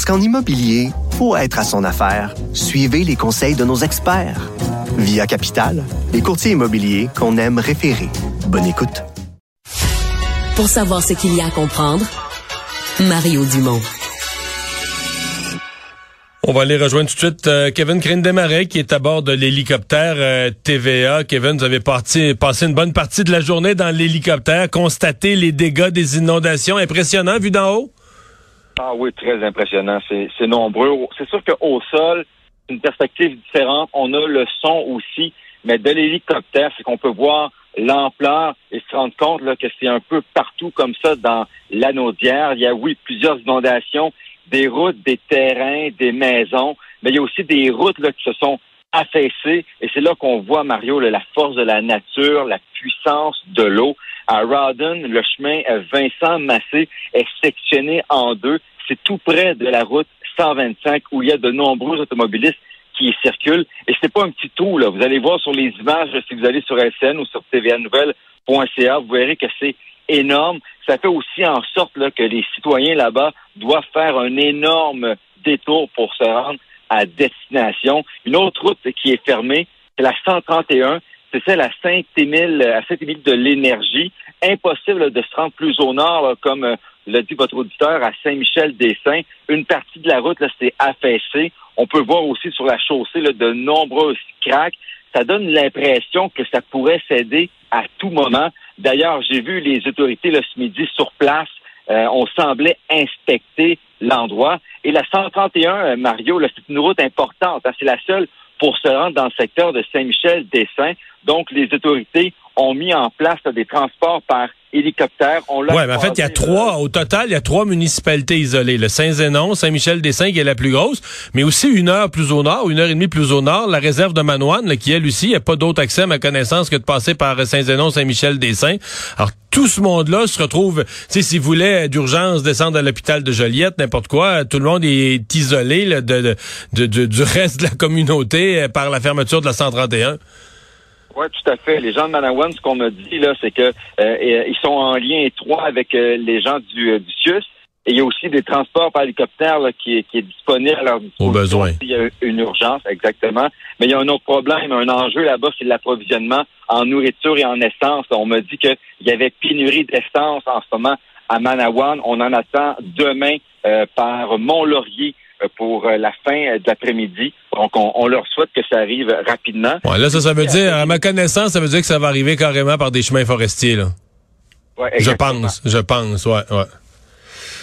Parce qu'en immobilier, pour être à son affaire, suivez les conseils de nos experts. Via Capital, les courtiers immobiliers qu'on aime référer. Bonne écoute. Pour savoir ce qu'il y a à comprendre, Mario Dumont. On va aller rejoindre tout de suite euh, Kevin Crane Desmarais qui est à bord de l'hélicoptère euh, TVA. Kevin, vous avez parti, passé une bonne partie de la journée dans l'hélicoptère, constaté les dégâts des inondations. Impressionnant vu d'en haut? Ah oui, très impressionnant. C'est nombreux. C'est sûr qu'au sol, c'est une perspective différente. On a le son aussi, mais de l'hélicoptère, c'est qu'on peut voir l'ampleur et se rendre compte que c'est un peu partout comme ça dans l'anaudière. Il y a, oui, plusieurs inondations, des routes, des terrains, des maisons, mais il y a aussi des routes là, qui se sont affaissées. Et c'est là qu'on voit, Mario, la force de la nature, la puissance de l'eau. À Rawdon, le chemin Vincent Massé est sectionné en deux. C'est tout près de la route 125 où il y a de nombreux automobilistes qui circulent. Et c'est pas un petit tout, là. Vous allez voir sur les images, si vous allez sur SN ou sur tvanouvelle.ca, vous verrez que c'est énorme. Ça fait aussi en sorte que les citoyens là-bas doivent faire un énorme détour pour se rendre à destination. Une autre route qui est fermée, c'est la 131. C'est celle à Saint-Émile, à Saint-Émile de l'énergie. Impossible de se rendre plus au nord, comme euh, l'a dit votre auditeur, à Saint-Michel-des-Saints. Une partie de la route, c'est affaissé. On peut voir aussi sur la chaussée là, de nombreux cracks. Ça donne l'impression que ça pourrait céder à tout moment. D'ailleurs, j'ai vu les autorités là, ce midi sur place. Euh, on semblait inspecter l'endroit. Et la 131, euh, Mario, c'est une route importante. Hein. C'est la seule pour se rendre dans le secteur de Saint-Michel-des-Saints. Donc, les autorités ont mis en place des transports par hélicoptère. On ouais, mais en fait, il y a trois, au total, il y a trois municipalités isolées. Le Saint-Zénon, Saint-Michel-des-Saints, qui est la plus grosse, mais aussi une heure plus au nord, une heure et demie plus au nord, la réserve de Manoine, là, qui, elle aussi, il n'y a pas d'autre accès à ma connaissance que de passer par Saint-Zénon, Saint-Michel-des-Saints. Alors, tout ce monde-là se retrouve, tu sais, s'il voulait d'urgence descendre à l'hôpital de Joliette, n'importe quoi, tout le monde est isolé là, de, de, de, du reste de la communauté euh, par la fermeture de la 131. Oui, tout à fait. Les gens de Manawan, ce qu'on m'a dit, là, c'est que euh, ils sont en lien étroit avec euh, les gens du, euh, du CIUS. Et il y a aussi des transports par hélicoptère là, qui, est, qui est disponible à leur disposition Au besoin. s'il y a une urgence, exactement. Mais il y a un autre problème, un enjeu là-bas, c'est l'approvisionnement en nourriture et en essence. On m'a dit qu'il y avait pénurie d'essence en ce moment à Manawan. On en attend demain euh, par Mont-Laurier euh, pour euh, la fin de l'après-midi. Donc, on, on, leur souhaite que ça arrive rapidement. Ouais, là, ça, ça veut dire, à ma connaissance, ça veut dire que ça va arriver carrément par des chemins forestiers, là. Ouais, je pense, je pense, ouais, ouais.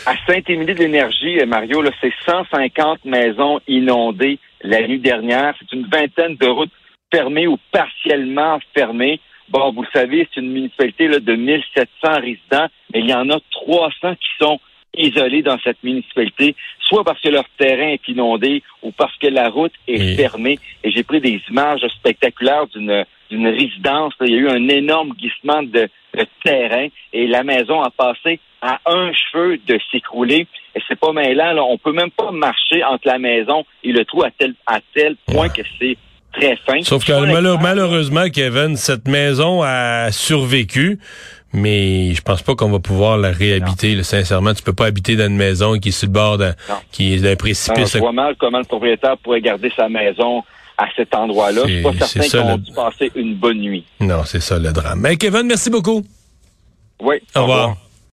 À Saint-Émilie de l'Énergie, Mario, là, c'est 150 maisons inondées la nuit dernière. C'est une vingtaine de routes fermées ou partiellement fermées. Bon, vous le savez, c'est une municipalité là, de 1700 résidents, mais il y en a 300 qui sont isolés dans cette municipalité, soit parce que leur terrain est inondé ou parce que la route est fermée. Et j'ai pris des images spectaculaires d'une d'une résidence. Il y a eu un énorme glissement de, de terrain et la maison a passé à un cheveu de s'écrouler. Et c'est pas mêlant. Là. On peut même pas marcher entre la maison et le trou à tel à tel point que c'est très fin. Sauf que malheureusement, Kevin, cette maison a survécu, mais je pense pas qu'on va pouvoir la réhabiter. là. sincèrement, tu peux pas habiter dans une maison qui est sur le bord d'un, Non. qui est d'un Non, précipice. je vois mal comment le propriétaire pourrait garder sa maison à cet endroit-là. Je suis pas certain qu'on le- a dû passer une bonne nuit. Non, c'est ça le drame. Mais Kevin, merci beaucoup. Oui. Au revoir.